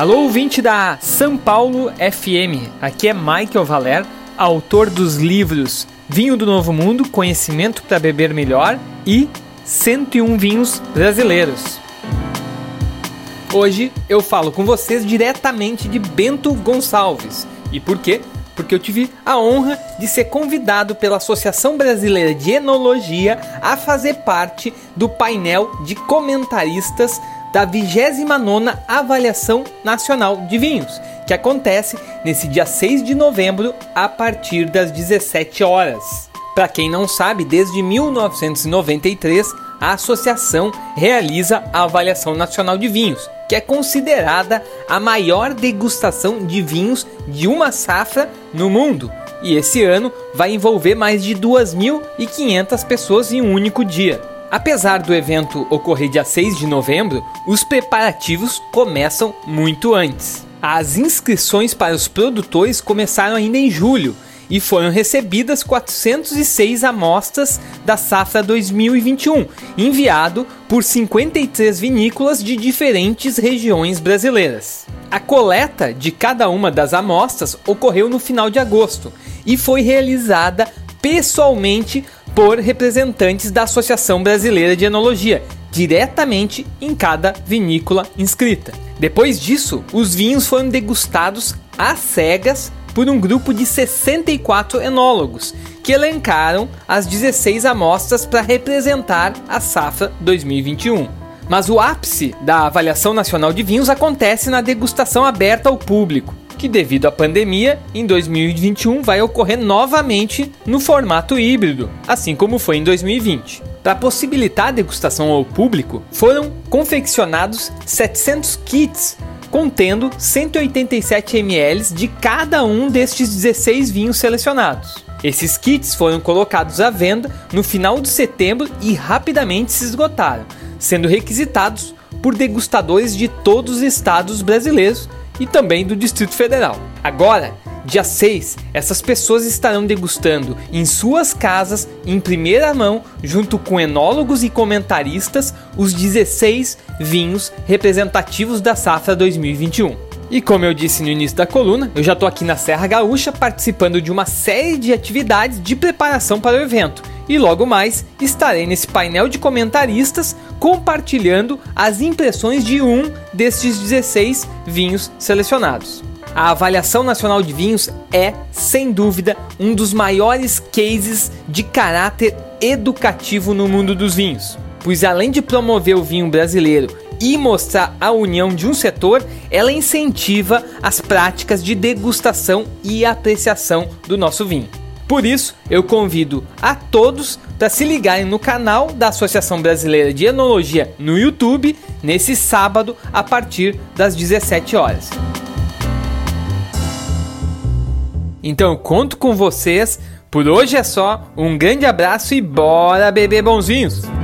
Alô, ouvinte da São Paulo FM. Aqui é Michael Valer, autor dos livros Vinho do Novo Mundo, Conhecimento para Beber Melhor e 101 Vinhos Brasileiros. Hoje eu falo com vocês diretamente de Bento Gonçalves. E por quê? Porque eu tive a honra de ser convidado pela Associação Brasileira de Enologia a fazer parte do painel de comentaristas da 29ª Avaliação Nacional de Vinhos, que acontece nesse dia 6 de novembro a partir das 17 horas. Para quem não sabe, desde 1993 a associação realiza a Avaliação Nacional de Vinhos, que é considerada a maior degustação de vinhos de uma safra no mundo. E esse ano vai envolver mais de 2.500 pessoas em um único dia. Apesar do evento ocorrer dia 6 de novembro, os preparativos começam muito antes. As inscrições para os produtores começaram ainda em julho e foram recebidas 406 amostras da safra 2021, enviado por 53 vinícolas de diferentes regiões brasileiras. A coleta de cada uma das amostras ocorreu no final de agosto e foi realizada pessoalmente por representantes da Associação Brasileira de Enologia, diretamente em cada vinícola inscrita. Depois disso, os vinhos foram degustados às cegas por um grupo de 64 enólogos, que elencaram as 16 amostras para representar a safra 2021. Mas o ápice da avaliação nacional de vinhos acontece na degustação aberta ao público, que devido à pandemia, em 2021 vai ocorrer novamente no formato híbrido, assim como foi em 2020. Para possibilitar a degustação ao público, foram confeccionados 700 kits contendo 187 ml de cada um destes 16 vinhos selecionados. Esses kits foram colocados à venda no final de setembro e rapidamente se esgotaram, sendo requisitados por degustadores de todos os estados brasileiros e também do Distrito Federal. Agora, dia 6, essas pessoas estarão degustando em suas casas, em primeira mão, junto com enólogos e comentaristas, os 16 vinhos representativos da safra 2021. E como eu disse no início da coluna, eu já estou aqui na Serra Gaúcha participando de uma série de atividades de preparação para o evento. E logo mais estarei nesse painel de comentaristas compartilhando as impressões de um destes 16 vinhos selecionados. A avaliação nacional de vinhos é, sem dúvida, um dos maiores cases de caráter educativo no mundo dos vinhos, pois além de promover o vinho brasileiro e mostrar a união de um setor, ela incentiva as práticas de degustação e apreciação do nosso vinho. Por isso, eu convido a todos para se ligarem no canal da Associação Brasileira de Enologia no YouTube nesse sábado a partir das 17 horas. Então, eu conto com vocês. Por hoje é só. Um grande abraço e bora beber bonzinhos!